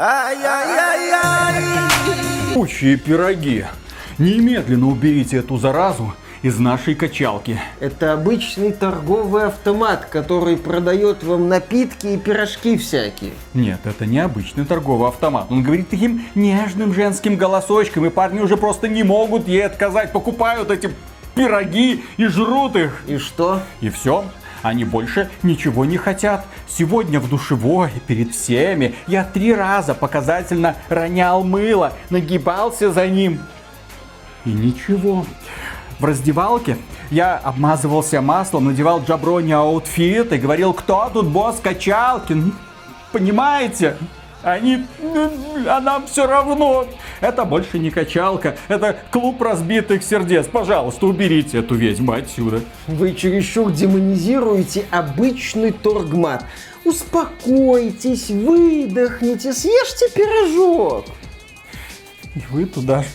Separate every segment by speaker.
Speaker 1: Ай-яй-яй-яй!
Speaker 2: Кучие пироги. Немедленно уберите эту заразу из нашей качалки.
Speaker 3: Это обычный торговый автомат, который продает вам напитки и пирожки всякие.
Speaker 2: Нет, это не обычный торговый автомат. Он говорит таким нежным женским голосочком, и парни уже просто не могут ей отказать. Покупают эти пироги и жрут их.
Speaker 3: И что?
Speaker 2: И все. Они больше ничего не хотят. Сегодня в душевой перед всеми я три раза показательно ронял мыло, нагибался за ним. И ничего. В раздевалке я обмазывался маслом, надевал jabroni outfit и говорил, кто тут босс качалки? Ну, Понимаете? Они... А нам все равно. Это больше не качалка. Это клуб разбитых сердец. Пожалуйста, уберите эту ведьму отсюда.
Speaker 3: Вы чересчур демонизируете обычный торгмат. Успокойтесь, выдохните, съешьте пирожок.
Speaker 2: И вы туда же.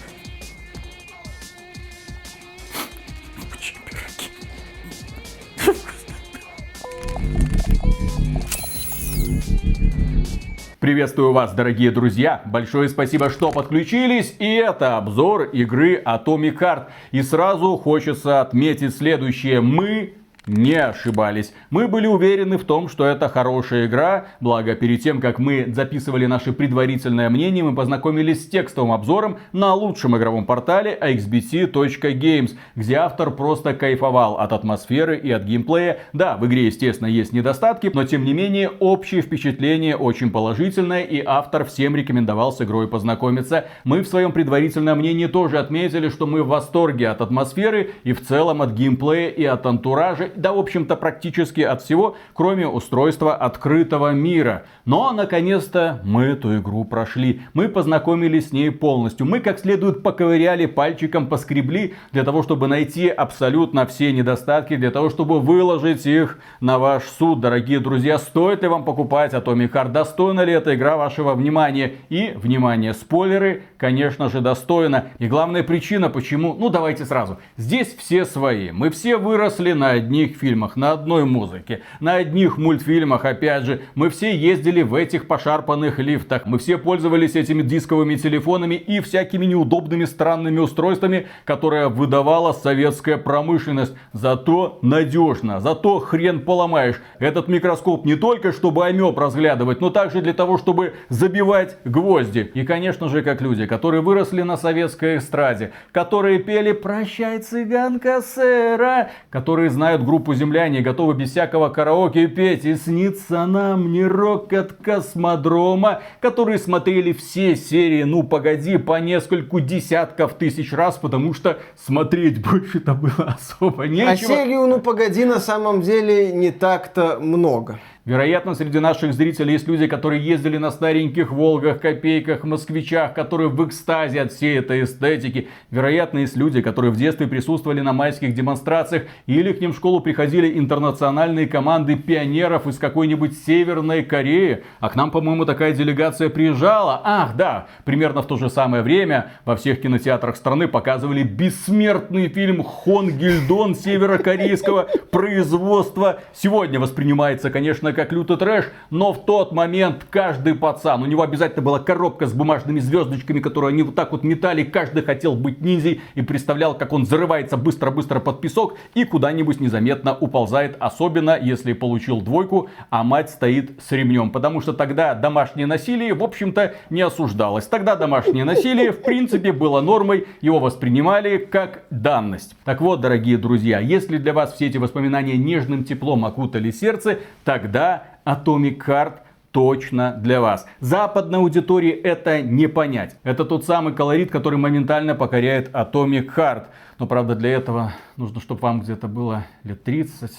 Speaker 2: Приветствую вас, дорогие друзья! Большое спасибо, что подключились. И это обзор игры Atomic Heart. И сразу хочется отметить следующее. Мы не ошибались. Мы были уверены в том, что это хорошая игра, благо перед тем, как мы записывали наше предварительное мнение, мы познакомились с текстовым обзором на лучшем игровом портале xbt.games, где автор просто кайфовал от атмосферы и от геймплея. Да, в игре, естественно, есть недостатки, но тем не менее общее впечатление очень положительное, и автор всем рекомендовал с игрой познакомиться. Мы в своем предварительном мнении тоже отметили, что мы в восторге от атмосферы и в целом от геймплея и от антуража да, в общем-то, практически от всего, кроме устройства открытого мира. Но, наконец-то, мы эту игру прошли. Мы познакомились с ней полностью. Мы как следует поковыряли пальчиком, поскребли для того, чтобы найти абсолютно все недостатки, для того, чтобы выложить их на ваш суд. Дорогие друзья, стоит ли вам покупать Atomic Heart? Достойна ли эта игра вашего внимания? И, внимание, спойлеры, конечно же, достойна. И главная причина, почему, ну давайте сразу. Здесь все свои. Мы все выросли на одни одних фильмах, на одной музыке, на одних мультфильмах, опять же. Мы все ездили в этих пошарпанных лифтах, мы все пользовались этими дисковыми телефонами и всякими неудобными странными устройствами, которые выдавала советская промышленность. Зато надежно, зато хрен поломаешь. Этот микроскоп не только чтобы амеб разглядывать, но также для того, чтобы забивать гвозди. И, конечно же, как люди, которые выросли на советской эстраде, которые пели «Прощай, цыганка сэра», которые знают группу земляне готовы без всякого караоке петь. И снится нам не рок от космодрома, которые смотрели все серии «Ну погоди» по нескольку десятков тысяч раз, потому что смотреть больше-то было особо нечего.
Speaker 3: А серию «Ну погоди» на самом деле не так-то много.
Speaker 2: Вероятно, среди наших зрителей есть люди, которые ездили на стареньких Волгах, Копейках, Москвичах, которые в экстазе от всей этой эстетики. Вероятно, есть люди, которые в детстве присутствовали на майских демонстрациях или к ним в школу приходили интернациональные команды пионеров из какой-нибудь Северной Кореи. А к нам, по-моему, такая делегация приезжала. Ах, да, примерно в то же самое время во всех кинотеатрах страны показывали бессмертный фильм Хон Гильдон северокорейского производства. Сегодня воспринимается, конечно, как лютый трэш, но в тот момент каждый пацан, у него обязательно была коробка с бумажными звездочками, которые они вот так вот метали, каждый хотел быть ниндзей и представлял, как он зарывается быстро-быстро под песок и куда-нибудь незаметно уползает, особенно если получил двойку, а мать стоит с ремнем, потому что тогда домашнее насилие, в общем-то, не осуждалось. Тогда домашнее насилие, в принципе, было нормой, его воспринимали как данность. Так вот, дорогие друзья, если для вас все эти воспоминания нежным теплом окутали сердце, тогда Atomic Heart точно для вас. Западной аудитории это не понять. Это тот самый колорит, который моментально покоряет Atomic Heart. Но правда для этого нужно, чтобы вам где-то было лет 30,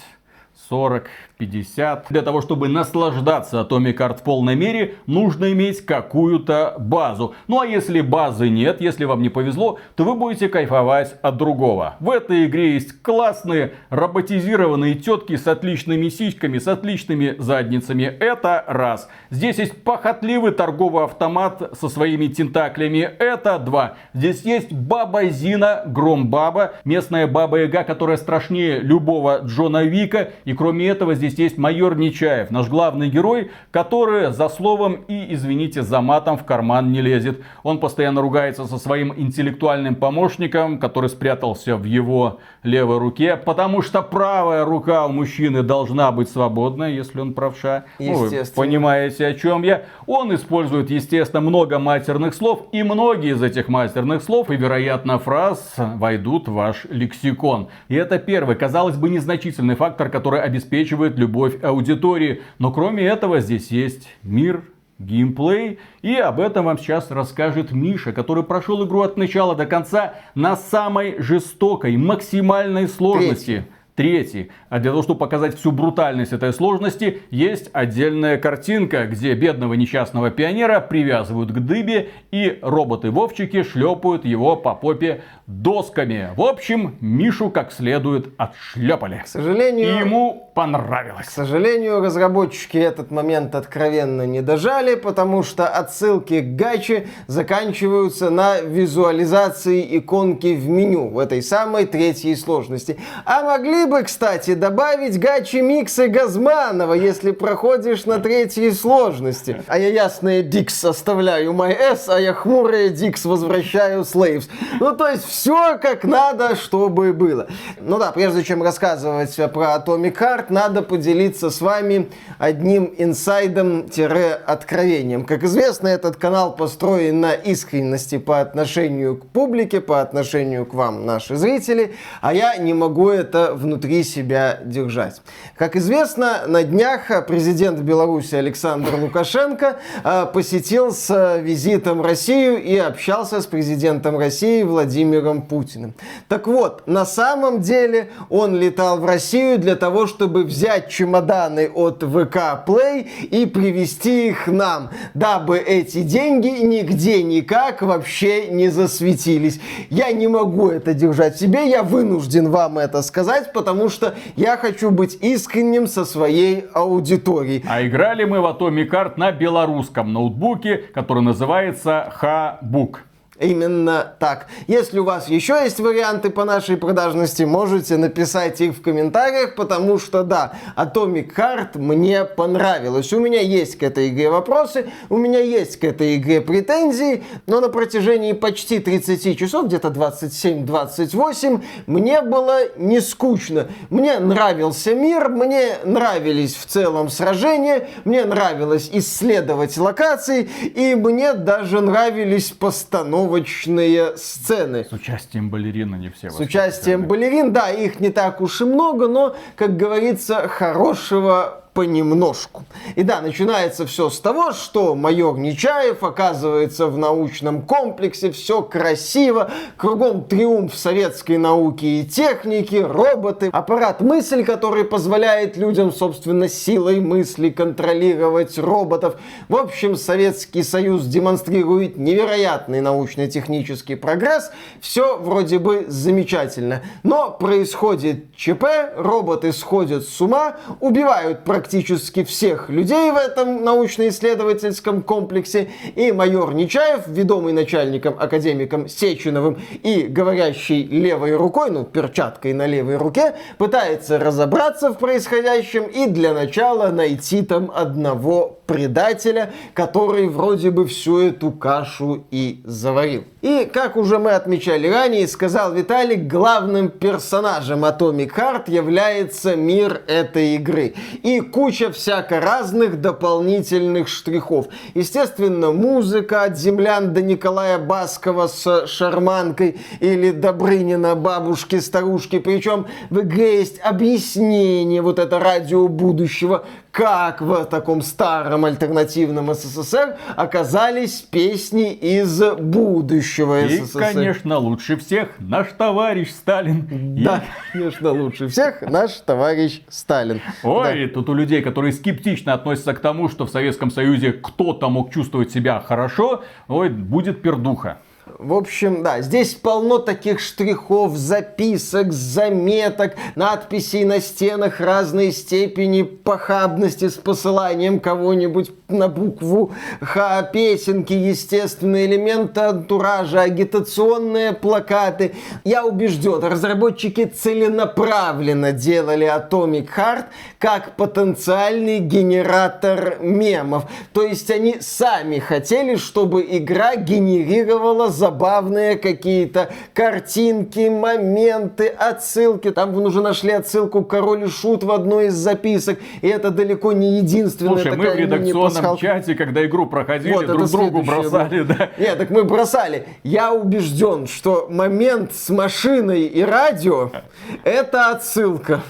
Speaker 2: 40, 50. Для того, чтобы наслаждаться Atomic Heart в полной мере, нужно иметь какую-то базу. Ну а если базы нет, если вам не повезло, то вы будете кайфовать от другого. В этой игре есть классные роботизированные тетки с отличными сиськами, с отличными задницами. Это раз. Здесь есть похотливый торговый автомат со своими тентаклями. Это два. Здесь есть баба Зина, Громбаба, местная баба Яга, которая страшнее любого Джона Вика И кроме этого здесь есть майор Нечаев, наш главный герой, который за словом и, извините, за матом в карман не лезет. Он постоянно ругается со своим интеллектуальным помощником, который спрятался в его левой руке, потому что правая рука у мужчины должна быть свободна, если он правша. Ну, вы понимаете, о чем я. Он использует, естественно, много матерных слов, и многие из этих матерных слов и, вероятно, фраз войдут в ваш лексикон. И это первый, казалось бы, незначительный фактор, который обеспечивает любовь аудитории. Но кроме этого здесь есть мир, геймплей. И об этом вам сейчас расскажет Миша, который прошел игру от начала до конца на самой жестокой, максимальной сложности. Третий. Третий. А для того, чтобы показать всю брутальность этой сложности, есть отдельная картинка, где бедного несчастного пионера привязывают к дыбе, и роботы-вовчики шлепают его по попе досками. В общем, Мишу как следует отшлепали.
Speaker 3: К сожалению...
Speaker 2: И ему понравилось.
Speaker 3: К сожалению, разработчики этот момент откровенно не дожали, потому что отсылки к гаче заканчиваются на визуализации иконки в меню в этой самой третьей сложности. А могли бы, кстати, добавить гачи миксы Газманова, если проходишь на третьей сложности. А я ясные Дикс оставляю MyS, а я хмурые Дикс возвращаю Slaves. Ну, то есть все как надо, чтобы было. Ну да, прежде чем рассказывать про Atomic Heart, надо поделиться с вами одним инсайдом-откровением. Как известно, этот канал построен на искренности по отношению к публике, по отношению к вам, наши зрители, а я не могу это внутри внутри себя держать. Как известно, на днях президент Беларуси Александр Лукашенко э, посетил с визитом Россию и общался с президентом России Владимиром Путиным. Так вот, на самом деле он летал в Россию для того, чтобы взять чемоданы от ВК Play и привезти их нам, дабы эти деньги нигде никак вообще не засветились. Я не могу это держать себе, я вынужден вам это сказать, потому потому что я хочу быть искренним со своей аудиторией.
Speaker 2: А играли мы в Atomic Heart на белорусском ноутбуке, который называется Хабук.
Speaker 3: Именно так. Если у вас еще есть варианты по нашей продажности, можете написать их в комментариях, потому что да, Atomic Heart мне понравилось. У меня есть к этой игре вопросы, у меня есть к этой игре претензии, но на протяжении почти 30 часов, где-то 27-28, мне было не скучно. Мне нравился мир, мне нравились в целом сражения, мне нравилось исследовать локации, и мне даже нравились постановки постановочные сцены.
Speaker 2: С участием балерин не все.
Speaker 3: С участием балерин, да, их не так уж и много, но, как говорится, хорошего понемножку. И да, начинается все с того, что майор Нечаев оказывается в научном комплексе, все красиво, кругом триумф советской науки и техники, роботы, аппарат мысль, который позволяет людям, собственно, силой мысли контролировать роботов. В общем, Советский Союз демонстрирует невероятный научно-технический прогресс, все вроде бы замечательно. Но происходит ЧП, роботы сходят с ума, убивают практически практически всех людей в этом научно-исследовательском комплексе. И майор Нечаев, ведомый начальником, академиком Сеченовым и говорящий левой рукой, ну, перчаткой на левой руке, пытается разобраться в происходящем и для начала найти там одного предателя, который вроде бы всю эту кашу и заварил. И, как уже мы отмечали ранее, сказал Виталик, главным персонажем Atomic Heart является мир этой игры. И куча всяко разных дополнительных штрихов. Естественно, музыка от землян до Николая Баскова с шарманкой или Добрынина бабушки, старушки. Причем в игре есть объяснение, вот это радио будущего, как в таком старом альтернативном СССР оказались песни из будущего
Speaker 2: И, СССР. И, конечно, лучше всех наш товарищ Сталин.
Speaker 3: Да, И... конечно, лучше всех наш товарищ Сталин.
Speaker 2: Ой, да. тут у людей, которые скептично относятся к тому, что в Советском Союзе кто-то мог чувствовать себя хорошо, ой, будет пердуха.
Speaker 3: В общем, да, здесь полно таких штрихов, записок, заметок, надписей на стенах разной степени похабности с посыланием кого-нибудь на букву Х, песенки, естественные элементы антуража, агитационные плакаты. Я убежден, разработчики целенаправленно делали Atomic Heart как потенциальный генератор мемов. То есть они сами хотели, чтобы игра генерировала забавные какие-то картинки, моменты, отсылки. Там вы уже нашли отсылку Король и Шут в одной из записок, и это далеко не единственная
Speaker 2: Слушай, мы в редакционном чате, когда игру проходили, вот, друг другу бросали, да.
Speaker 3: Нет, так мы бросали. Я убежден, что момент с машиной и радио — это отсылка.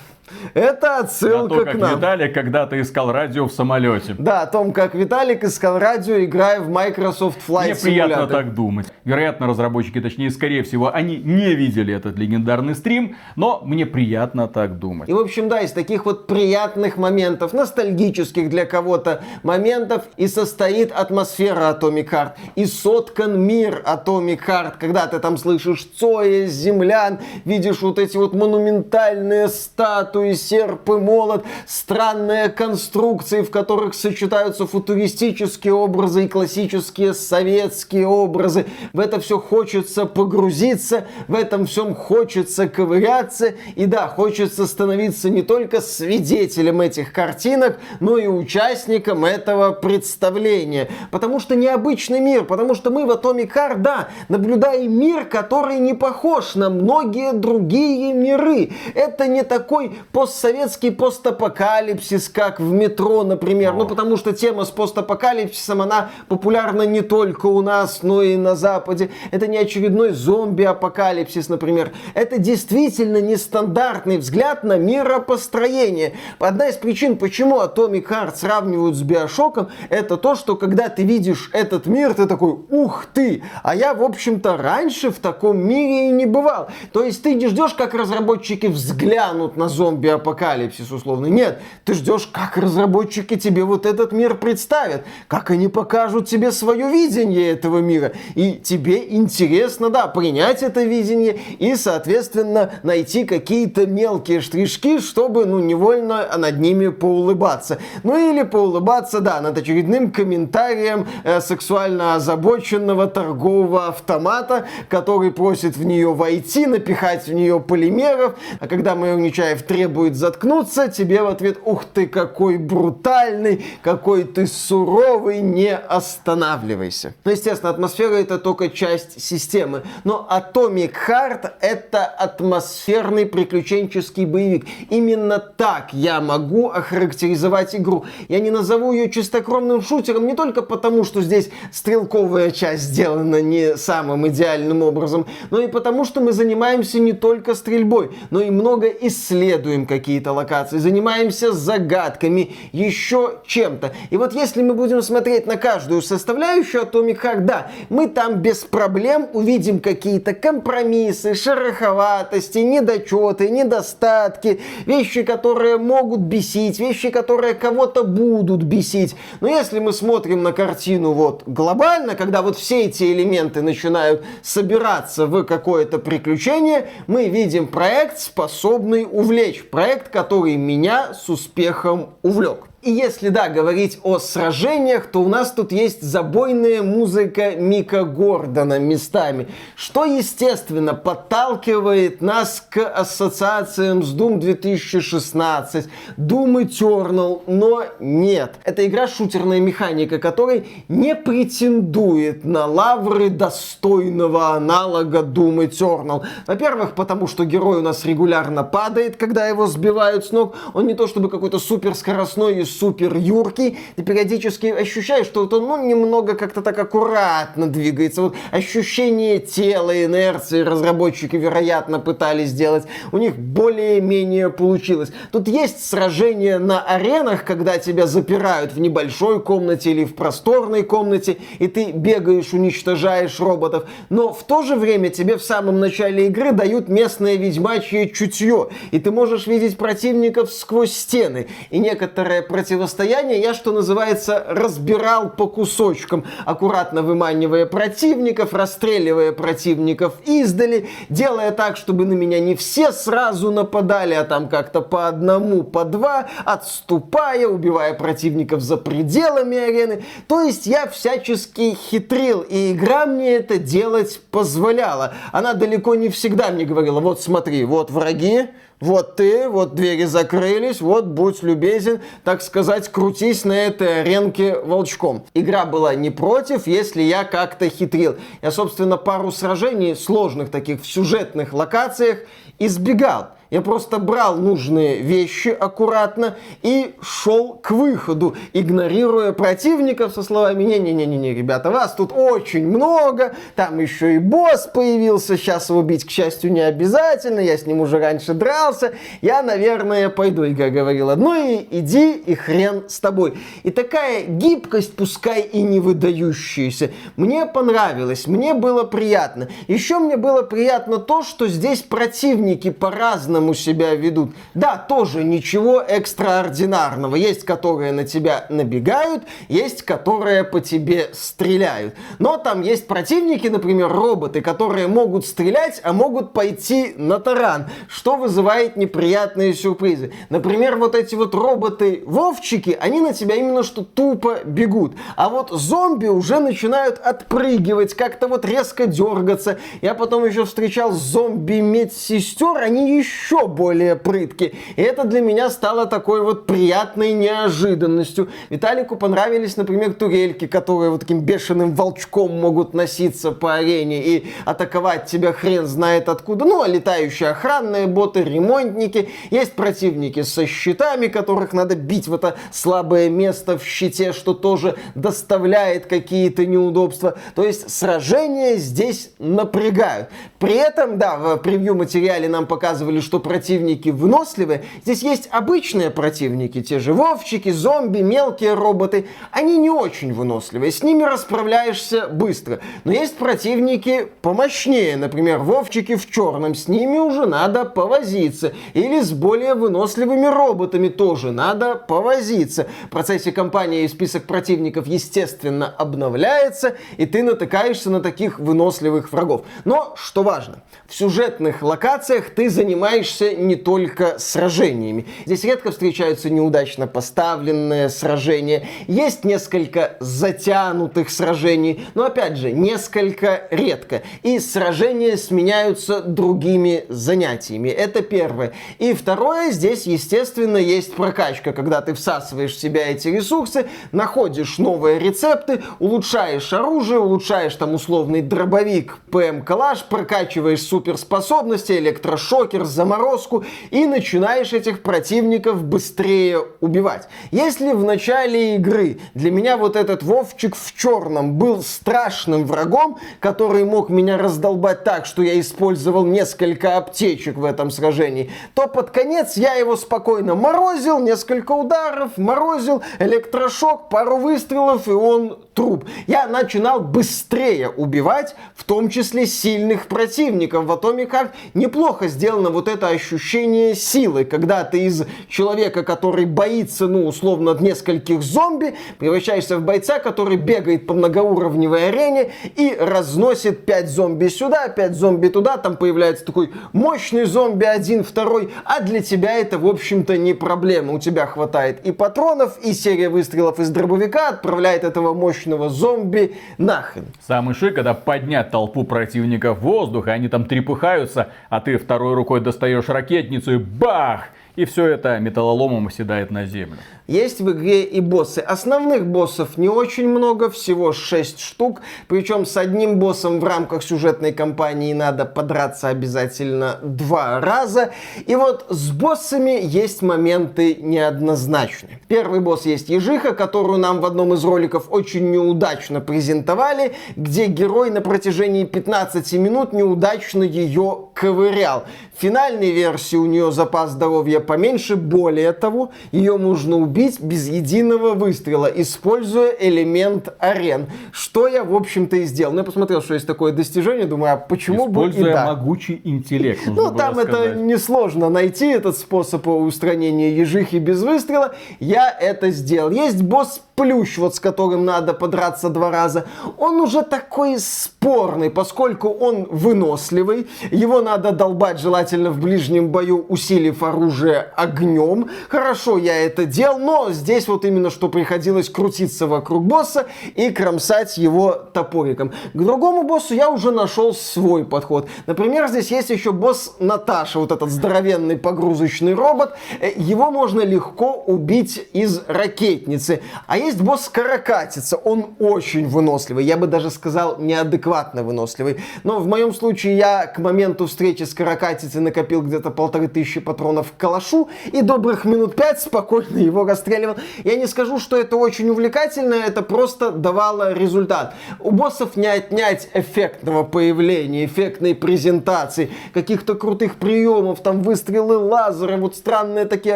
Speaker 3: Это отсылка
Speaker 2: На то,
Speaker 3: к нам.
Speaker 2: Виталик когда-то искал радио в самолете.
Speaker 3: Да, о том, как Виталик искал радио, играя в Microsoft Flight
Speaker 2: Мне приятно так думать. Вероятно, разработчики, точнее, скорее всего, они не видели этот легендарный стрим, но мне приятно так думать.
Speaker 3: И, в общем, да, из таких вот приятных моментов, ностальгических для кого-то моментов, и состоит атмосфера Atomic Heart, и соткан мир Atomic Heart, когда ты там слышишь Цоя, землян, видишь вот эти вот монументальные статуи, серп и молот, странные конструкции, в которых сочетаются футуристические образы и классические советские образы. В это все хочется погрузиться, в этом всем хочется ковыряться, и да, хочется становиться не только свидетелем этих картинок, но и участником этого представления. Потому что необычный мир, потому что мы в Atomic Heart, да, наблюдаем мир, который не похож на многие другие миры. Это не такой постсоветский постапокалипсис, как в метро, например. Ну, потому что тема с постапокалипсисом, она популярна не только у нас, но и на Западе. Это не очередной зомби-апокалипсис, например. Это действительно нестандартный взгляд на миропостроение. Одна из причин, почему Atomic Heart сравнивают с Биошоком, это то, что когда ты видишь этот мир, ты такой, ух ты, а я, в общем-то, раньше в таком мире и не бывал. То есть ты не ждешь, как разработчики взглянут на зомби зомби-апокалипсис условно. Нет, ты ждешь, как разработчики тебе вот этот мир представят, как они покажут тебе свое видение этого мира. И тебе интересно, да, принять это видение и, соответственно, найти какие-то мелкие штришки, чтобы, ну, невольно над ними поулыбаться. Ну, или поулыбаться, да, над очередным комментарием э, сексуально озабоченного торгового автомата, который просит в нее войти, напихать в нее полимеров, а когда Майор Нечаев требует требует заткнуться, тебе в ответ, ух ты, какой брутальный, какой ты суровый, не останавливайся. Ну, естественно, атмосфера это только часть системы, но Atomic Heart это атмосферный приключенческий боевик. Именно так я могу охарактеризовать игру. Я не назову ее чистокровным шутером не только потому, что здесь стрелковая часть сделана не самым идеальным образом, но и потому, что мы занимаемся не только стрельбой, но и много исследуем какие-то локации, занимаемся загадками, еще чем-то. И вот если мы будем смотреть на каждую составляющую Atomic Heart, да, мы там без проблем увидим какие-то компромиссы, шероховатости, недочеты, недостатки, вещи, которые могут бесить, вещи, которые кого-то будут бесить. Но если мы смотрим на картину вот глобально, когда вот все эти элементы начинают собираться в какое-то приключение, мы видим проект, способный увлечь проект, который меня с успехом увлек. И если, да, говорить о сражениях, то у нас тут есть забойная музыка Мика Гордона местами, что, естественно, подталкивает нас к ассоциациям с Doom 2016, Doom Eternal, но нет. Это игра шутерная механика, которой не претендует на лавры достойного аналога Doom Eternal. Во-первых, потому что герой у нас регулярно падает, когда его сбивают с ног. Он не то чтобы какой-то супер скоростной и супер юркий, ты периодически ощущаешь, что он ну, немного как-то так аккуратно двигается. Вот ощущение тела, инерции разработчики, вероятно, пытались сделать. У них более-менее получилось. Тут есть сражения на аренах, когда тебя запирают в небольшой комнате или в просторной комнате, и ты бегаешь, уничтожаешь роботов. Но в то же время тебе в самом начале игры дают местное ведьмачье чутье, и ты можешь видеть противников сквозь стены. И некоторые противники противостояния я, что называется, разбирал по кусочкам, аккуратно выманивая противников, расстреливая противников издали, делая так, чтобы на меня не все сразу нападали, а там как-то по одному, по два, отступая, убивая противников за пределами арены. То есть я всячески хитрил, и игра мне это делать позволяла. Она далеко не всегда мне говорила, вот смотри, вот враги, вот ты, вот двери закрылись, вот будь любезен, так сказать, крутись на этой аренке волчком. Игра была не против, если я как-то хитрил. Я, собственно, пару сражений сложных таких в сюжетных локациях избегал. Я просто брал нужные вещи аккуратно и шел к выходу, игнорируя противников со словами «Не-не-не-не, ребята, вас тут очень много, там еще и босс появился, сейчас его бить, к счастью, не обязательно, я с ним уже раньше дрался, я, наверное, пойду». Игра говорила «Ну и иди, и хрен с тобой». И такая гибкость, пускай и не выдающаяся, мне понравилась, мне было приятно. Еще мне было приятно то, что здесь противники по-разному по-разному себя ведут. Да, тоже ничего экстраординарного. Есть, которые на тебя набегают, есть, которые по тебе стреляют. Но там есть противники, например, роботы, которые могут стрелять, а могут пойти на таран, что вызывает неприятные сюрпризы. Например, вот эти вот роботы-вовчики, они на тебя именно что тупо бегут. А вот зомби уже начинают отпрыгивать, как-то вот резко дергаться. Я потом еще встречал зомби-медсестер, они еще еще более прытки. И это для меня стало такой вот приятной неожиданностью. Виталику понравились, например, турельки, которые вот таким бешеным волчком могут носиться по арене и атаковать тебя хрен знает откуда. Ну, а летающие охранные боты, ремонтники. Есть противники со щитами, которых надо бить в это слабое место в щите, что тоже доставляет какие-то неудобства. То есть сражения здесь напрягают. При этом, да, в превью материале нам показывали, что противники выносливые. Здесь есть обычные противники, те же вовчики, зомби, мелкие роботы. Они не очень выносливые, с ними расправляешься быстро. Но есть противники помощнее, например, вовчики в черном, с ними уже надо повозиться. Или с более выносливыми роботами тоже надо повозиться. В процессе кампании список противников, естественно, обновляется, и ты натыкаешься на таких выносливых врагов. Но, что важно, в сюжетных локациях ты занимаешь занимаешься не только сражениями. Здесь редко встречаются неудачно поставленные сражения. Есть несколько затянутых сражений, но опять же, несколько редко. И сражения сменяются другими занятиями. Это первое. И второе, здесь, естественно, есть прокачка, когда ты всасываешь в себя эти ресурсы, находишь новые рецепты, улучшаешь оружие, улучшаешь там условный дробовик, ПМ-калаш, прокачиваешь суперспособности, электрошокер, заморозку и начинаешь этих противников быстрее убивать. Если в начале игры для меня вот этот Вовчик в черном был страшным врагом, который мог меня раздолбать так, что я использовал несколько аптечек в этом сражении, то под конец я его спокойно морозил, несколько ударов, морозил, электрошок, пару выстрелов, и он труп. Я начинал быстрее убивать, в том числе сильных противников. В Heart неплохо сделано вот это ощущение силы, когда ты из человека, который боится, ну, условно, нескольких зомби, превращаешься в бойца, который бегает по многоуровневой арене и разносит 5 зомби сюда, 5 зомби туда, там появляется такой мощный зомби, один, второй, а для тебя это, в общем-то, не проблема. У тебя хватает и патронов, и серия выстрелов из дробовика отправляет этого мощного зомби нахрен.
Speaker 2: Самый шик, когда поднять толпу противников в воздух, и они там трепыхаются, а ты второй рукой достаешь ракетницу и бах! И все это металлоломом оседает на землю.
Speaker 3: Есть в игре и боссы. Основных боссов не очень много, всего 6 штук. Причем с одним боссом в рамках сюжетной кампании надо подраться обязательно два раза. И вот с боссами есть моменты неоднозначные. Первый босс есть Ежиха, которую нам в одном из роликов очень неудачно презентовали, где герой на протяжении 15 минут неудачно ее ковырял. В финальной версии у нее запас здоровья поменьше. Более того, ее можно убить без единого выстрела, используя элемент арен. Что я, в общем-то, и сделал. Ну, я посмотрел, что есть такое достижение, думаю, а почему бы и да.
Speaker 2: могучий интеллект.
Speaker 3: Ну, там это несложно найти, этот способ устранения ежихи без выстрела. Я это сделал. Есть босс плющ, вот с которым надо подраться два раза, он уже такой спорный, поскольку он выносливый, его надо долбать желательно в ближнем бою, усилив оружие огнем. Хорошо, я это делал, но здесь вот именно что приходилось крутиться вокруг босса и кромсать его топориком. К другому боссу я уже нашел свой подход. Например, здесь есть еще босс Наташа, вот этот здоровенный погрузочный робот. Э, его можно легко убить из ракетницы. А есть босс Каракатица. Он очень выносливый. Я бы даже сказал, неадекватно выносливый. Но в моем случае я к моменту встречи с Каракатицей накопил где-то полторы тысячи патронов к калашу и добрых минут пять спокойно его расстреливал. Я не скажу, что это очень увлекательно, это просто давало результат. У боссов не отнять эффектного появления, эффектной презентации, каких-то крутых приемов, там выстрелы лазера, вот странные такие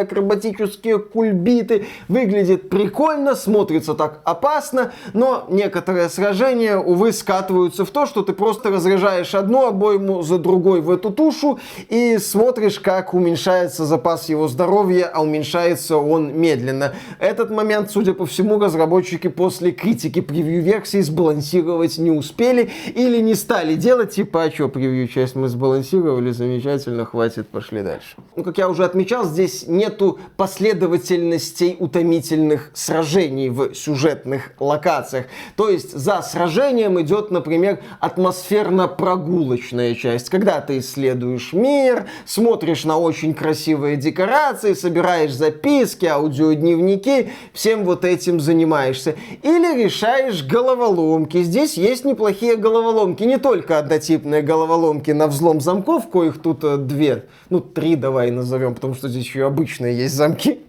Speaker 3: акробатические кульбиты. Выглядит прикольно, смотрится смотрится так опасно, но некоторые сражения, увы, скатываются в то, что ты просто разряжаешь одну обойму за другой в эту тушу и смотришь, как уменьшается запас его здоровья, а уменьшается он медленно. Этот момент, судя по всему, разработчики после критики превью-версии сбалансировать не успели или не стали делать, типа, а что, превью-часть мы сбалансировали, замечательно, хватит, пошли дальше. Ну, как я уже отмечал, здесь нету последовательностей утомительных сражений в сюжетных локациях. То есть за сражением идет, например, атмосферно-прогулочная часть, когда ты исследуешь мир, смотришь на очень красивые декорации, собираешь записки, аудиодневники, всем вот этим занимаешься. Или решаешь головоломки. Здесь есть неплохие головоломки, не только однотипные головоломки на взлом замков, коих тут э, две, ну три давай назовем, потому что здесь еще обычные есть замки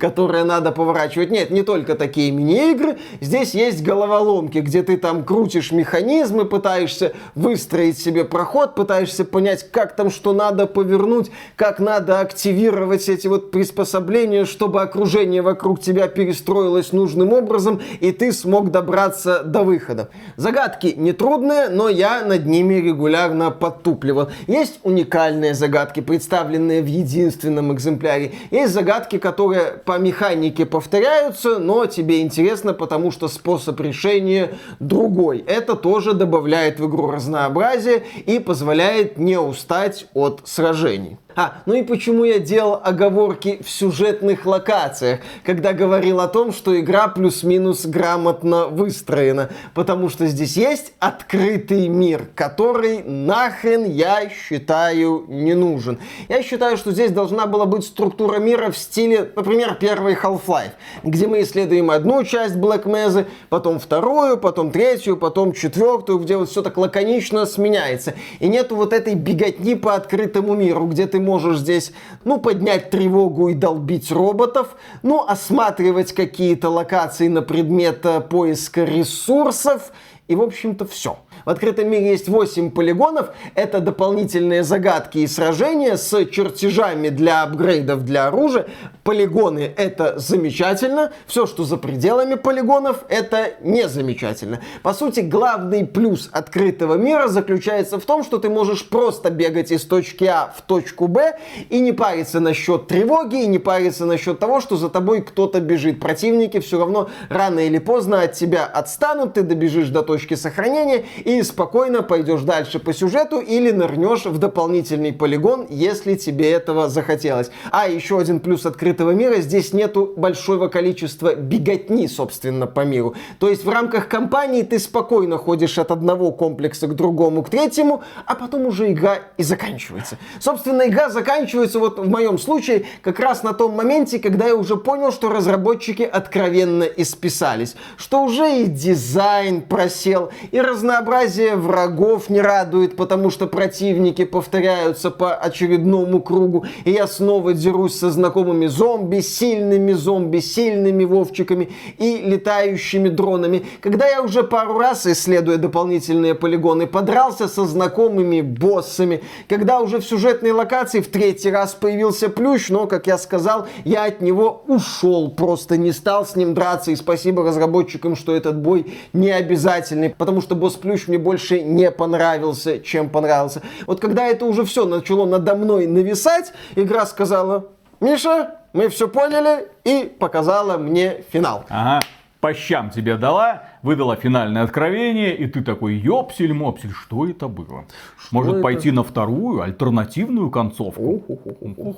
Speaker 3: которые надо поворачивать. Нет, не только такие мини-игры. Здесь есть головоломки, где ты там крутишь механизмы, пытаешься выстроить себе проход, пытаешься понять, как там что надо повернуть, как надо активировать эти вот приспособления, чтобы окружение вокруг тебя перестроилось нужным образом, и ты смог добраться до выхода. Загадки нетрудные, но я над ними регулярно подтупливал. Есть уникальные загадки, представленные в единственном экземпляре. Есть загадки, которые которые по механике повторяются, но тебе интересно, потому что способ решения другой. Это тоже добавляет в игру разнообразие и позволяет не устать от сражений. А, ну и почему я делал оговорки в сюжетных локациях, когда говорил о том, что игра плюс-минус грамотно выстроена. Потому что здесь есть открытый мир, который нахрен я считаю не нужен. Я считаю, что здесь должна была быть структура мира в стиле, например, первый Half-Life, где мы исследуем одну часть Black Mesa, потом вторую, потом третью, потом четвертую, где вот все так лаконично сменяется. И нету вот этой беготни по открытому миру, где ты можешь здесь, ну, поднять тревогу и долбить роботов, ну, осматривать какие-то локации на предмет э, поиска ресурсов, и, в общем-то, все. В открытом мире есть 8 полигонов. Это дополнительные загадки и сражения с чертежами для апгрейдов для оружия. Полигоны — это замечательно. Все, что за пределами полигонов, это не замечательно. По сути, главный плюс открытого мира заключается в том, что ты можешь просто бегать из точки А в точку Б и не париться насчет тревоги, и не париться насчет того, что за тобой кто-то бежит. Противники все равно рано или поздно от тебя отстанут, ты добежишь до точки сохранения и спокойно пойдешь дальше по сюжету или нырнешь в дополнительный полигон, если тебе этого захотелось. А еще один плюс открытого мира, здесь нету большого количества беготни, собственно, по миру. То есть в рамках кампании ты спокойно ходишь от одного комплекса к другому, к третьему, а потом уже игра и заканчивается. Собственно, игра заканчивается вот в моем случае как раз на том моменте, когда я уже понял, что разработчики откровенно исписались, что уже и дизайн просел, и разнообразие разнообразие врагов не радует, потому что противники повторяются по очередному кругу, и я снова дерусь со знакомыми зомби, сильными зомби, сильными вовчиками и летающими дронами. Когда я уже пару раз, исследуя дополнительные полигоны, подрался со знакомыми боссами, когда уже в сюжетной локации в третий раз появился плющ, но, как я сказал, я от него ушел, просто не стал с ним драться, и спасибо разработчикам, что этот бой не обязательный, потому что босс плющ мне больше не понравился, чем понравился. Вот когда это уже все начало надо мной нависать, игра сказала, Миша, мы все поняли, и показала мне финал.
Speaker 2: Ага, по щам тебе дала, выдала финальное откровение, и ты такой, ёпсель-мопсель, что это было? Может
Speaker 3: это?
Speaker 2: пойти на вторую, альтернативную концовку?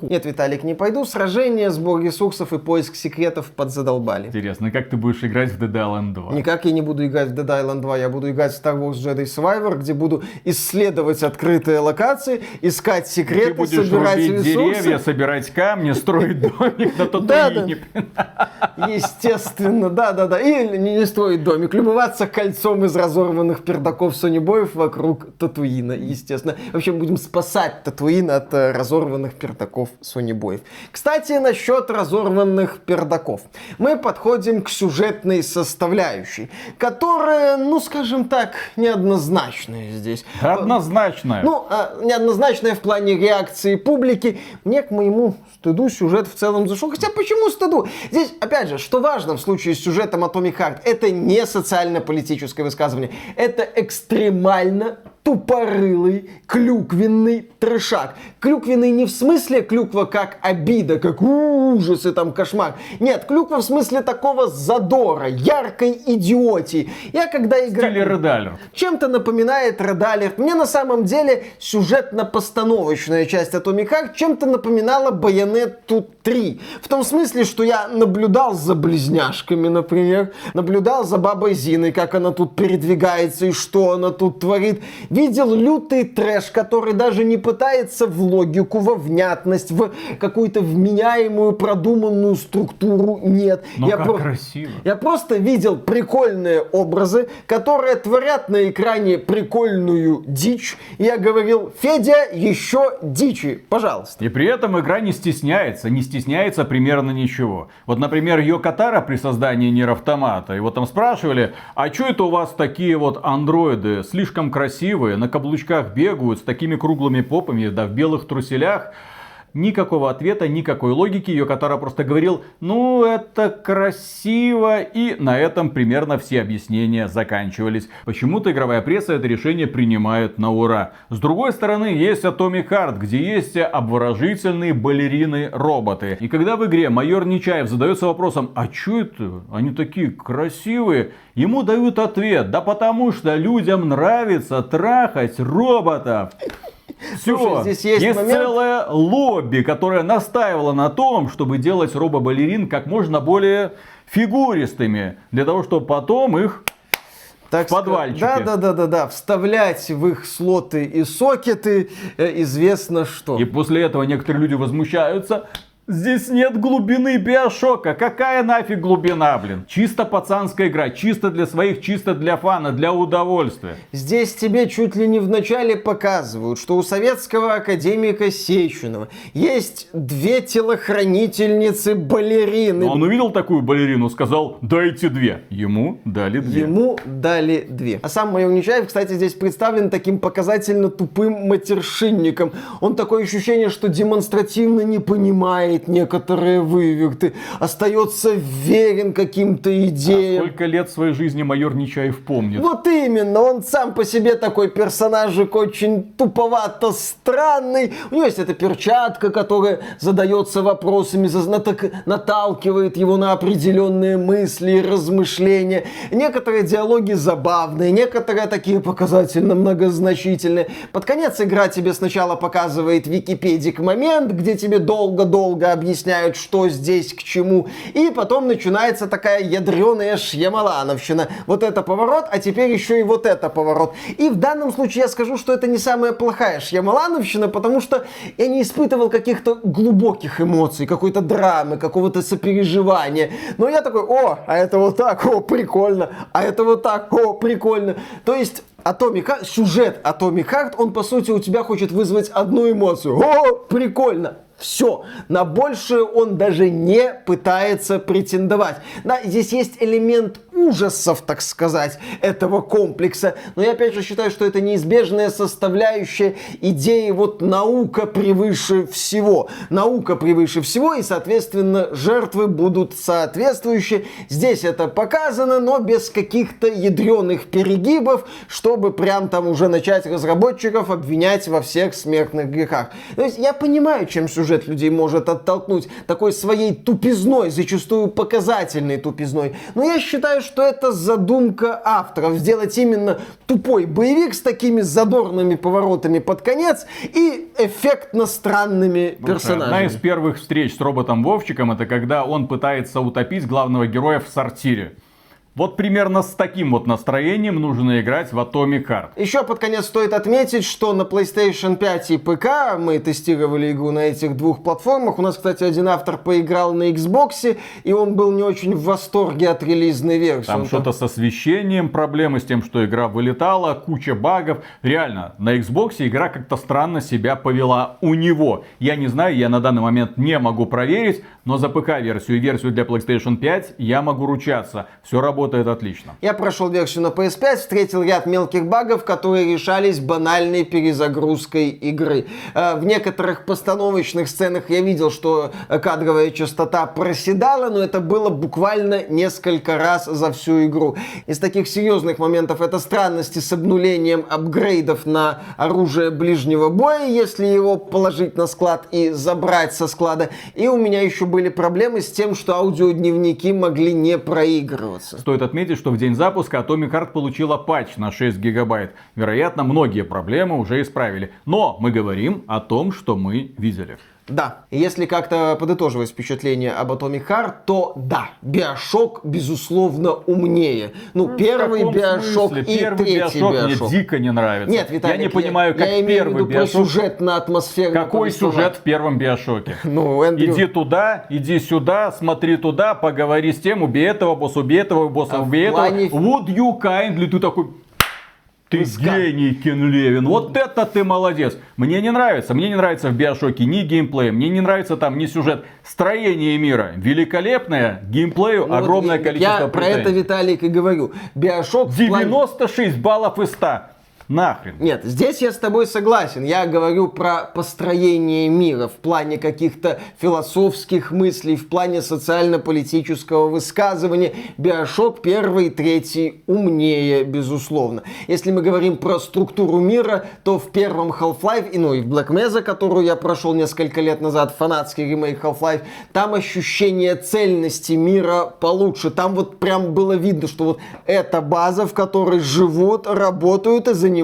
Speaker 3: Нет, Виталик, не пойду. Сражение, сбор ресурсов и поиск секретов подзадолбали.
Speaker 2: Интересно, как ты будешь играть в Dead Island 2?
Speaker 3: Никак я не буду играть в Dead Island 2, я буду играть в Star Wars Jedi Survivor, где буду исследовать открытые локации, искать
Speaker 2: Ты
Speaker 3: секреты,
Speaker 2: будешь
Speaker 3: собирать
Speaker 2: рубить
Speaker 3: ресурсы.
Speaker 2: деревья, собирать камни, строить домик на Татуине.
Speaker 3: Естественно, да-да-да. И не, не строить домик, любоваться кольцом из разорванных пердаков сонибоев вокруг Татуина, естественно. Вообще будем спасать Татуин от э, разорванных пердаков сонибоев. Кстати, насчет разорванных пердаков. Мы подходим к сюжетной составляющей, которая, ну, скажем так, неоднозначная здесь.
Speaker 2: Однозначно.
Speaker 3: Ну, а, неоднозначная в плане реакции публики. Мне, к моему стыду, сюжет в целом зашел. Хотя почему стыду? Здесь, опять же, что важно в случае с сюжетом Atomic Heart, это не социально-политическое высказывание. Это экстремально тупорылый, клюквенный трешак. Клюквенный не в смысле клюква как обида, как ужас и там кошмар. Нет, клюква в смысле такого задора, яркой идиотии. Я когда играю...
Speaker 2: Red Alert.
Speaker 3: Чем-то напоминает Alert. Мне на самом деле сюжетно-постановочная часть Atomic Heart чем-то напоминала Bayonetta 3. В том смысле, что я наблюдал за близняшками, например, наблюдал за бабой Зиной, как она тут передвигается и что она тут творит. Видел лютый трэш, который даже не пытается в логику, во внятность, в какую-то вменяемую, продуманную структуру. Нет.
Speaker 2: Но
Speaker 3: я
Speaker 2: как
Speaker 3: про-
Speaker 2: красиво.
Speaker 3: я просто видел прикольные образы, которые творят на экране прикольную дичь. И я говорил, Федя, еще дичи, пожалуйста.
Speaker 2: И при этом игра не стесняется, не стесняется примерно ничего. Вот, например, Йокатара при создании Нир Автомата, его там спрашивали, а что это у вас такие вот андроиды, слишком красивые, на каблучках бегают, с такими круглыми попами, да в белых труселях? Никакого ответа, никакой логики. Йокатара просто говорил, ну это красиво. И на этом примерно все объяснения заканчивались. Почему-то игровая пресса это решение принимает на ура. С другой стороны, есть Atomic Heart, где есть обворожительные балерины-роботы. И когда в игре майор Нечаев задается вопросом, а чё это? Они такие красивые. Ему дают ответ, да потому что людям нравится трахать роботов. Все.
Speaker 3: Слушай, здесь есть момент-
Speaker 2: целое лобби, которое настаивало на том, чтобы делать робо-балерин как можно более фигуристыми, для того, чтобы потом их
Speaker 3: Так
Speaker 2: В подвальчике.
Speaker 3: Да, да, да, да, да. Вставлять в их слоты и сокеты э, известно что.
Speaker 2: И после этого некоторые люди возмущаются. Здесь нет глубины биошока. Какая нафиг глубина, блин? Чисто пацанская игра. Чисто для своих, чисто для фана, для удовольствия.
Speaker 3: Здесь тебе чуть ли не в начале показывают, что у советского академика Сеченова есть две телохранительницы балерины.
Speaker 2: Но он увидел такую балерину, сказал, дайте две. Ему дали две.
Speaker 3: Ему дали две. А сам майор Нечаев, кстати, здесь представлен таким показательно тупым матершинником. Он такое ощущение, что демонстративно не понимает некоторые выверты, остается верен каким-то
Speaker 2: А
Speaker 3: идеям.
Speaker 2: сколько лет своей жизни майор Нечаев помнит?
Speaker 3: Вот именно, он сам по себе такой персонажик очень туповато странный. У него есть эта перчатка, которая задается вопросами, наталкивает его на определенные мысли и размышления. Некоторые диалоги забавные, некоторые такие показательно многозначительные. Под конец игра тебе сначала показывает википедик момент, где тебе долго-долго объясняют, что здесь к чему. И потом начинается такая ядреная шьямалановщина. Вот это поворот, а теперь еще и вот это поворот. И в данном случае я скажу, что это не самая плохая шьямалановщина, потому что я не испытывал каких-то глубоких эмоций, какой-то драмы, какого-то сопереживания. Но я такой, о, а это вот так, о, прикольно, а это вот так, о, прикольно. То есть Atomic Heart, сюжет Atomic Heart, он по сути у тебя хочет вызвать одну эмоцию. О, прикольно. Все. На большее он даже не пытается претендовать. Да, здесь есть элемент ужасов, так сказать, этого комплекса. Но я опять же считаю, что это неизбежная составляющая идеи вот наука превыше всего. Наука превыше всего, и, соответственно, жертвы будут соответствующие. Здесь это показано, но без каких-то ядреных перегибов, чтобы прям там уже начать разработчиков обвинять во всех смертных грехах. То есть я понимаю, чем сюжет людей может оттолкнуть такой своей тупизной, зачастую показательной тупизной. Но я считаю, что это задумка авторов сделать именно тупой боевик с такими задорными поворотами под конец и эффектно странными персонажами.
Speaker 2: Одна из первых встреч с роботом Вовчиком это когда он пытается утопить главного героя в сортире. Вот примерно с таким вот настроением нужно играть в Atomic Heart.
Speaker 3: Еще под конец стоит отметить, что на PlayStation 5 и ПК мы тестировали игру на этих двух платформах. У нас, кстати, один автор поиграл на Xbox, и он был не очень в восторге от релизной версии.
Speaker 2: Там что-то с освещением, проблемы с тем, что игра вылетала, куча багов. Реально, на Xbox игра как-то странно себя повела у него. Я не знаю, я на данный момент не могу проверить, но за ПК-версию и версию для PlayStation 5 я могу ручаться. Все работает отлично.
Speaker 3: Я прошел версию на PS5, встретил ряд мелких багов, которые решались банальной перезагрузкой игры. Э, в некоторых постановочных сценах я видел, что кадровая частота проседала, но это было буквально несколько раз за всю игру. Из таких серьезных моментов это странности с обнулением апгрейдов на оружие ближнего боя, если его положить на склад и забрать со склада. И у меня еще были проблемы с тем, что аудиодневники могли не проигрываться.
Speaker 2: Стоит отметить, что в день запуска Atomic Heart получила патч на 6 гигабайт. Вероятно, многие проблемы уже исправили. Но мы говорим о том, что мы видели.
Speaker 3: Да, если как-то подытоживать впечатление об Atomic Heart, то да, Биошок, безусловно, умнее. Ну,
Speaker 2: В
Speaker 3: первый Биошок и
Speaker 2: первый
Speaker 3: третий
Speaker 2: Биошок
Speaker 3: Биошок.
Speaker 2: мне дико не нравится.
Speaker 3: Нет, Виталик,
Speaker 2: я не понимаю, как
Speaker 3: я имею в
Speaker 2: первый
Speaker 3: виду про
Speaker 2: Биошок...
Speaker 3: сюжетно-атмосферно
Speaker 2: Какой сюжет в первом Биошоке?
Speaker 3: Ну, Эндрю,
Speaker 2: Иди туда, иди сюда, смотри туда, поговори с тем, убей этого босса, убей этого босса,
Speaker 3: А в
Speaker 2: убей
Speaker 3: плане-
Speaker 2: этого. Would you kindly? Ты такой... Ты
Speaker 3: Пуска.
Speaker 2: гений, Кен Левин. Вот это ты молодец. Мне не нравится. Мне не нравится в Биошоке ни геймплей, мне не нравится там ни сюжет. Строение мира великолепное, геймплею
Speaker 3: ну, вот
Speaker 2: огромное
Speaker 3: я-
Speaker 2: количество
Speaker 3: Я про это,
Speaker 2: претензий.
Speaker 3: Виталик, и говорю. Биошок в плане-
Speaker 2: 96 баллов из 100. Нахрен.
Speaker 3: Нет, здесь я с тобой согласен. Я говорю про построение мира в плане каких-то философских мыслей, в плане социально-политического высказывания. Биошок первый и третий умнее, безусловно. Если мы говорим про структуру мира, то в первом Half-Life, и, ну и в Black Mesa, которую я прошел несколько лет назад, фанатский ремейк Half-Life, там ощущение цельности мира получше. Там вот прям было видно, что вот эта база, в которой живут, работают и занимаются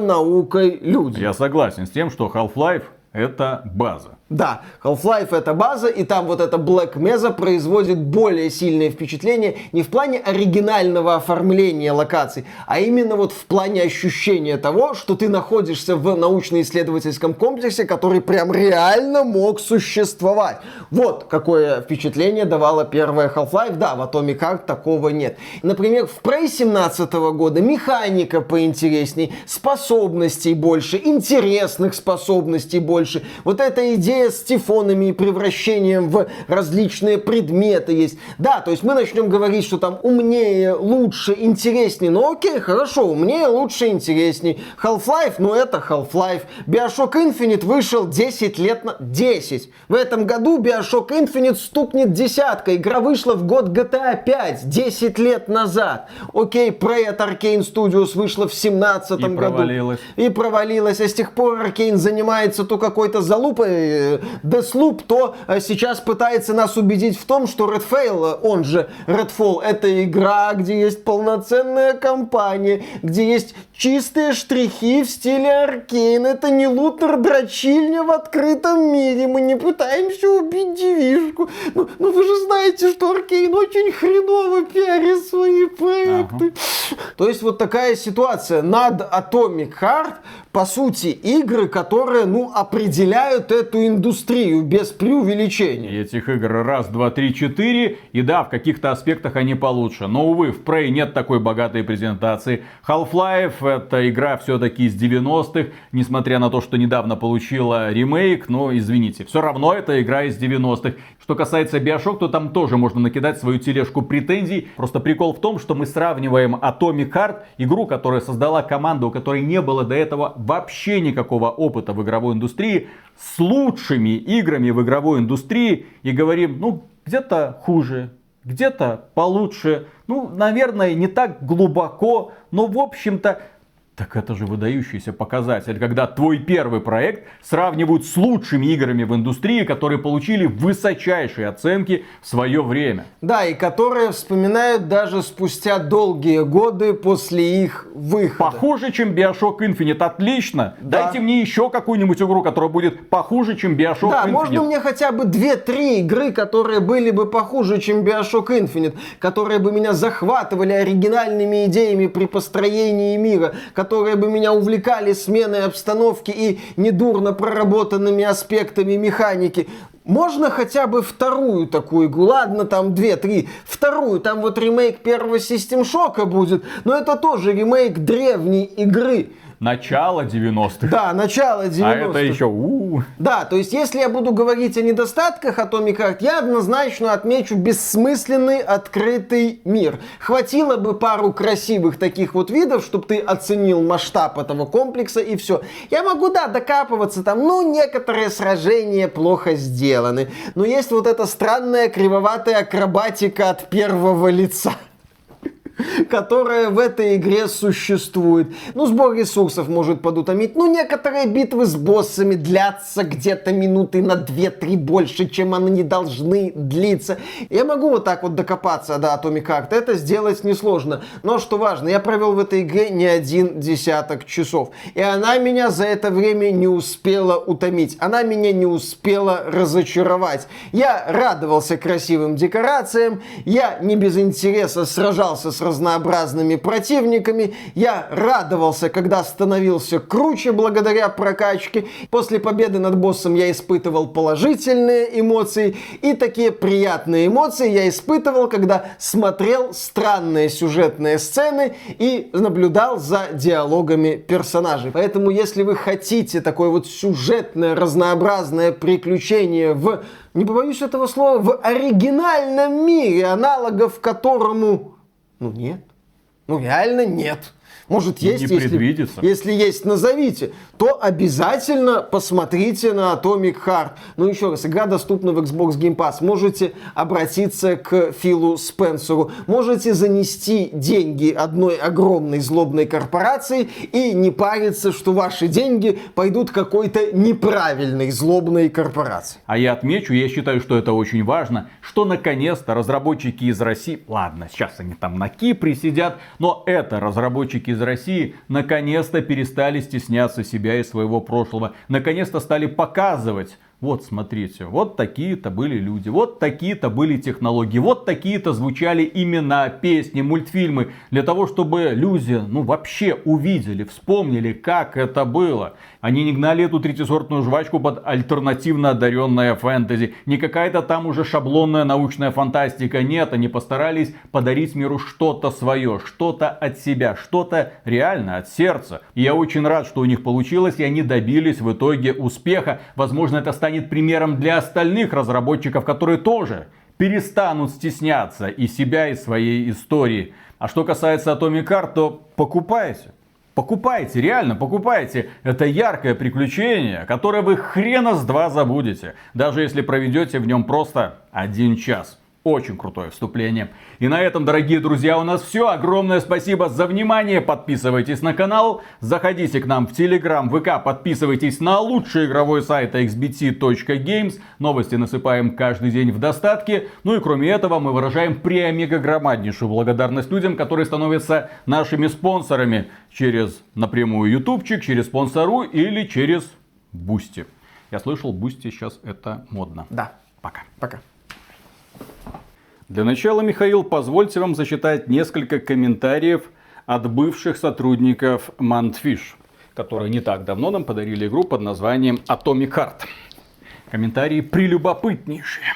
Speaker 3: наукой люди.
Speaker 2: Я согласен с тем, что Half-Life это база.
Speaker 3: Да, Half-Life это база, и там вот эта Black Mesa производит более сильное впечатление не в плане оригинального оформления локаций, а именно вот в плане ощущения того, что ты находишься в научно-исследовательском комплексе, который прям реально мог существовать. Вот какое впечатление давала первая Half-Life. Да, в Atomic Heart такого нет. Например, в Prey 17 года механика поинтересней, способностей больше, интересных способностей больше. Вот эта идея с тифонами и превращением в различные предметы есть. Да, то есть мы начнем говорить, что там умнее, лучше, интереснее. Ну окей, хорошо, умнее, лучше, интереснее. Half-Life, ну это Half-Life. Bioshock Infinite вышел 10 лет на... 10. В этом году Bioshock Infinite стукнет десятка. Игра вышла в год GTA 5, 10 лет назад. Окей, Prey от Arkane Studios вышла в 17
Speaker 2: И
Speaker 3: году.
Speaker 2: провалилась.
Speaker 3: И провалилась. А с тех пор Аркейн занимается то какой-то залупой, э, Deathloop, то э, сейчас пытается нас убедить в том, что Redfall, э, он же Redfall, это игра, где есть полноценная кампания, где есть чистые штрихи в стиле Аркейн. Это не лутер-дрочильня в открытом мире. Мы не пытаемся убить девишку. Ну, ну вы же знаете, что Аркейн очень хреново пиарит свои проекты. То есть вот такая ситуация. Над Atomic Heart, по сути, игры, которые, ну, определяют эту индустрию без преувеличения.
Speaker 2: Этих игр раз, два, три, четыре. И да, в каких-то аспектах они получше. Но, увы, в Prey нет такой богатой презентации. Half-Life это игра все-таки из 90-х. Несмотря на то, что недавно получила ремейк. Но, извините, все равно это игра из 90-х. Что касается Bioshock, то там тоже можно накидать свою тележку претензий. Просто прикол в том, что мы сравниваем Atomic Heart, игру, которая создала команду, у которой не было до этого вообще никакого опыта в игровой индустрии, с лучшими играми в игровой индустрии и говорим, ну, где-то хуже, где-то получше, ну, наверное, не так глубоко, но, в общем-то, так это же выдающийся показатель, когда твой первый проект сравнивают с лучшими играми в индустрии, которые получили высочайшие оценки в свое время.
Speaker 3: Да, и которые вспоминают даже спустя долгие годы после их выхода.
Speaker 2: Похуже, чем Bioshock Infinite. Отлично. Да. Дайте мне еще какую-нибудь игру, которая будет похуже, чем Bioshock
Speaker 3: да,
Speaker 2: Infinite.
Speaker 3: можно мне хотя бы 2-3 игры, которые были бы похуже, чем Bioshock Infinite, которые бы меня захватывали оригинальными идеями при построении мира, которые бы меня увлекали сменой обстановки и недурно проработанными аспектами механики. Можно хотя бы вторую такую игру, ладно, там две-три, вторую, там вот ремейк первого Систем Шока будет, но это тоже ремейк древней игры
Speaker 2: начало 90-х.
Speaker 3: Да, начало 90-х. А
Speaker 2: это еще у, -у,
Speaker 3: Да, то есть если я буду говорить о недостатках Atomic Heart, я однозначно отмечу бессмысленный открытый мир. Хватило бы пару красивых таких вот видов, чтобы ты оценил масштаб этого комплекса и все. Я могу, да, докапываться там, ну, некоторые сражения плохо сделаны. Но есть вот эта странная кривоватая акробатика от первого лица которая в этой игре существует. Ну, сбор ресурсов может подутомить. Ну, некоторые битвы с боссами длятся где-то минуты на 2-3 больше, чем они должны длиться. Я могу вот так вот докопаться до Atomic Heart. Это сделать несложно. Но что важно, я провел в этой игре не один десяток часов. И она меня за это время не успела утомить. Она меня не успела разочаровать. Я радовался красивым декорациям. Я не без интереса сражался с разнообразными противниками. Я радовался, когда становился круче благодаря прокачке. После победы над боссом я испытывал положительные эмоции. И такие приятные эмоции я испытывал, когда смотрел странные сюжетные сцены и наблюдал за диалогами персонажей. Поэтому, если вы хотите такое вот сюжетное, разнообразное приключение в не побоюсь этого слова, в оригинальном мире, аналогов которому ну нет. Ну реально нет может есть,
Speaker 2: не если,
Speaker 3: если есть, назовите, то обязательно посмотрите на Atomic Heart. Ну еще раз, игра доступна в Xbox Game Pass. Можете обратиться к Филу Спенсеру, можете занести деньги одной огромной злобной корпорации и не париться, что ваши деньги пойдут какой-то неправильной злобной корпорации.
Speaker 2: А я отмечу, я считаю, что это очень важно, что наконец-то разработчики из России, ладно, сейчас они там на Кипре сидят, но это разработчики из России наконец-то перестали стесняться себя и своего прошлого. Наконец-то стали показывать вот, смотрите, вот такие-то были люди, вот такие-то были технологии, вот такие-то звучали имена, песни, мультфильмы, для того, чтобы люди, ну, вообще увидели, вспомнили, как это было. Они не гнали эту третисортную жвачку под альтернативно одаренное фэнтези, не какая-то там уже шаблонная научная фантастика, нет, они постарались подарить миру что-то свое, что-то от себя, что-то реально от сердца. И я очень рад, что у них получилось, и они добились в итоге успеха. Возможно, это станет станет примером для остальных разработчиков, которые тоже перестанут стесняться и себя, и своей истории. А что касается Atomic Heart, то покупайте. Покупайте, реально покупайте. Это яркое приключение, которое вы хрена с два забудете. Даже если проведете в нем просто один час. Очень крутое вступление. И на этом, дорогие друзья, у нас все. Огромное спасибо за внимание. Подписывайтесь на канал. Заходите к нам в Telegram, ВК. Подписывайтесь на лучший игровой сайт xbt.games. Новости насыпаем каждый день в достатке. Ну и кроме этого, мы выражаем преомега громаднейшую благодарность людям, которые становятся нашими спонсорами через напрямую ютубчик, через спонсору или через Boosty. Я слышал, Boosty сейчас это модно.
Speaker 3: Да.
Speaker 2: Пока.
Speaker 3: Пока.
Speaker 2: Для начала, Михаил, позвольте вам зачитать несколько комментариев от бывших сотрудников Mundfish, которые не так давно нам подарили игру под названием Atomic Heart. Комментарии прелюбопытнейшие.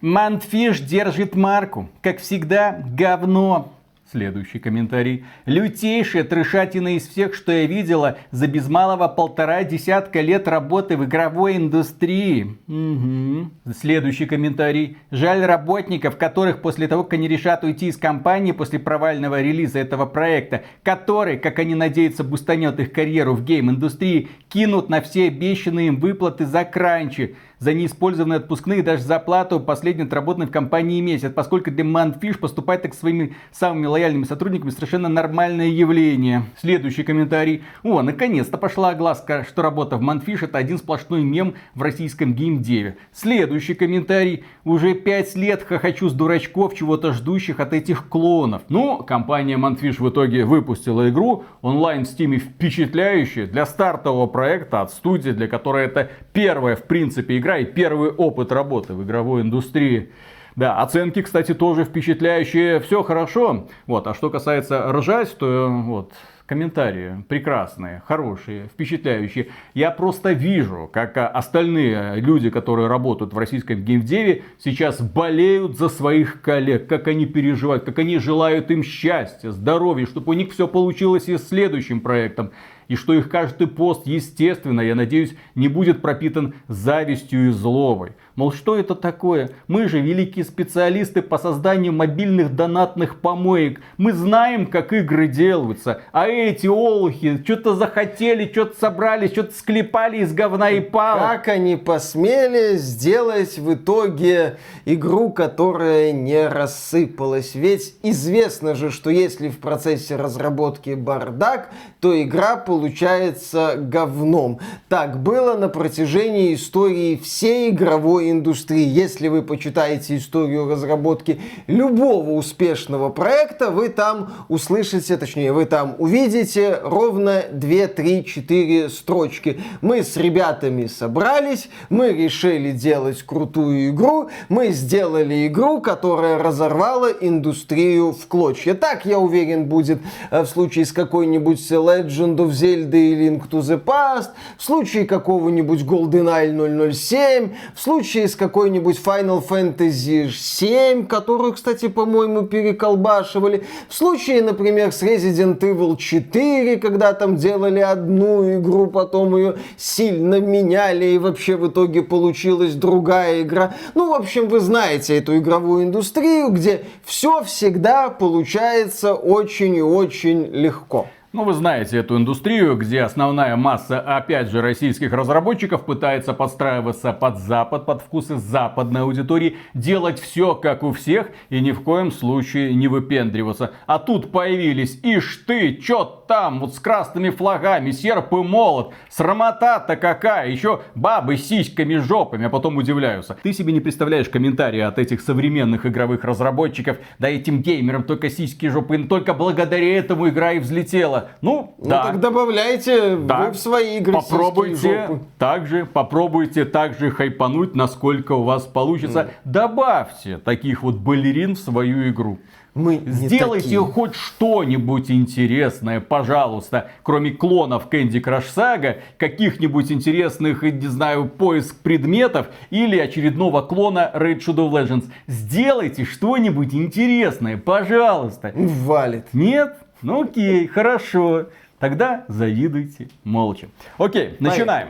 Speaker 2: Mundfish держит марку. Как всегда, говно. Следующий комментарий. Лютейшая трешатина из всех, что я видела за без малого полтора десятка лет работы в игровой индустрии. Угу. Следующий комментарий. Жаль работников, которых после того, как они решат уйти из компании после провального релиза этого проекта, который, как они надеются, бустанет их карьеру в гейм-индустрии, кинут на все обещанные им выплаты за кранчи за неиспользованные отпускные даже за плату последний отработанный в компании месяц, поскольку для Манфиш поступать так своими самыми лояльными сотрудниками совершенно нормальное явление. Следующий комментарий. О, наконец-то пошла огласка, что работа в Манфиш это один сплошной мем в российском геймдеве. Следующий комментарий. Уже пять лет хохочу с дурачков, чего-то ждущих от этих клонов. Ну, компания Манфиш в итоге выпустила игру онлайн в Steam впечатляющая для стартового проекта от студии, для которой это первая в принципе игра и первый опыт работы в игровой индустрии. Да, оценки, кстати, тоже впечатляющие. Все хорошо. Вот, а что касается ржать, то вот, комментарии прекрасные, хорошие, впечатляющие. Я просто вижу, как остальные люди, которые работают в российском геймдеве, сейчас болеют за своих коллег, как они переживают, как они желают им счастья, здоровья, чтобы у них все получилось и с следующим проектом и что их каждый пост, естественно, я надеюсь, не будет пропитан завистью и злобой. Мол, что это такое? Мы же великие специалисты по созданию мобильных донатных помоек. Мы знаем, как игры делаются. А эти олухи что-то захотели, что-то собрали, что-то склепали из говна и палок.
Speaker 3: Как они посмели сделать в итоге игру, которая не рассыпалась? Ведь известно же, что если в процессе разработки бардак, то игра получается говном. Так было на протяжении истории всей игровой индустрии. Если вы почитаете историю разработки любого успешного проекта, вы там услышите, точнее, вы там увидите ровно 2, 3, 4 строчки. Мы с ребятами собрались, мы решили делать крутую игру, мы сделали игру, которая разорвала индустрию в клочья. Так, я уверен, будет э, в случае с какой-нибудь Legend of Zelda и Link to the Past, в случае какого-нибудь GoldenEye 007, в случае с какой-нибудь Final Fantasy 7, которую, кстати, по-моему, переколбашивали, в случае, например, с Resident Evil 4, когда там делали одну игру, потом ее сильно меняли, и вообще в итоге получилась другая игра. Ну, в общем, вы знаете эту игровую индустрию, где все всегда получается очень и очень легко.
Speaker 2: Ну, вы знаете эту индустрию, где основная масса, опять же, российских разработчиков пытается подстраиваться под Запад, под вкусы западной аудитории, делать все как у всех и ни в коем случае не выпендриваться. А тут появились, ишь ты, чё там, вот с красными флагами, серп и молот, срамота-то какая, еще бабы с сиськами, жопами, а потом удивляются. Ты себе не представляешь комментарии от этих современных игровых разработчиков, да этим геймерам только сиськи, жопы, только благодаря этому игра и взлетела. Ну,
Speaker 3: ну
Speaker 2: да.
Speaker 3: так добавляйте
Speaker 2: да.
Speaker 3: вы в свои игры
Speaker 2: Попробуйте также, попробуйте также хайпануть, насколько у вас получится. Mm. Добавьте таких вот балерин в свою игру.
Speaker 3: Мы
Speaker 2: Сделайте
Speaker 3: такие.
Speaker 2: хоть что-нибудь интересное, пожалуйста, кроме клонов Candy Crush Saga, каких-нибудь интересных, не знаю, поиск предметов или очередного клона Raid Shadow Legends. Сделайте что-нибудь интересное, пожалуйста.
Speaker 3: Валит.
Speaker 2: Нет? Ну окей, хорошо. Тогда завидуйте молча. Окей, начинаем.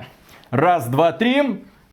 Speaker 2: Раз, два, три.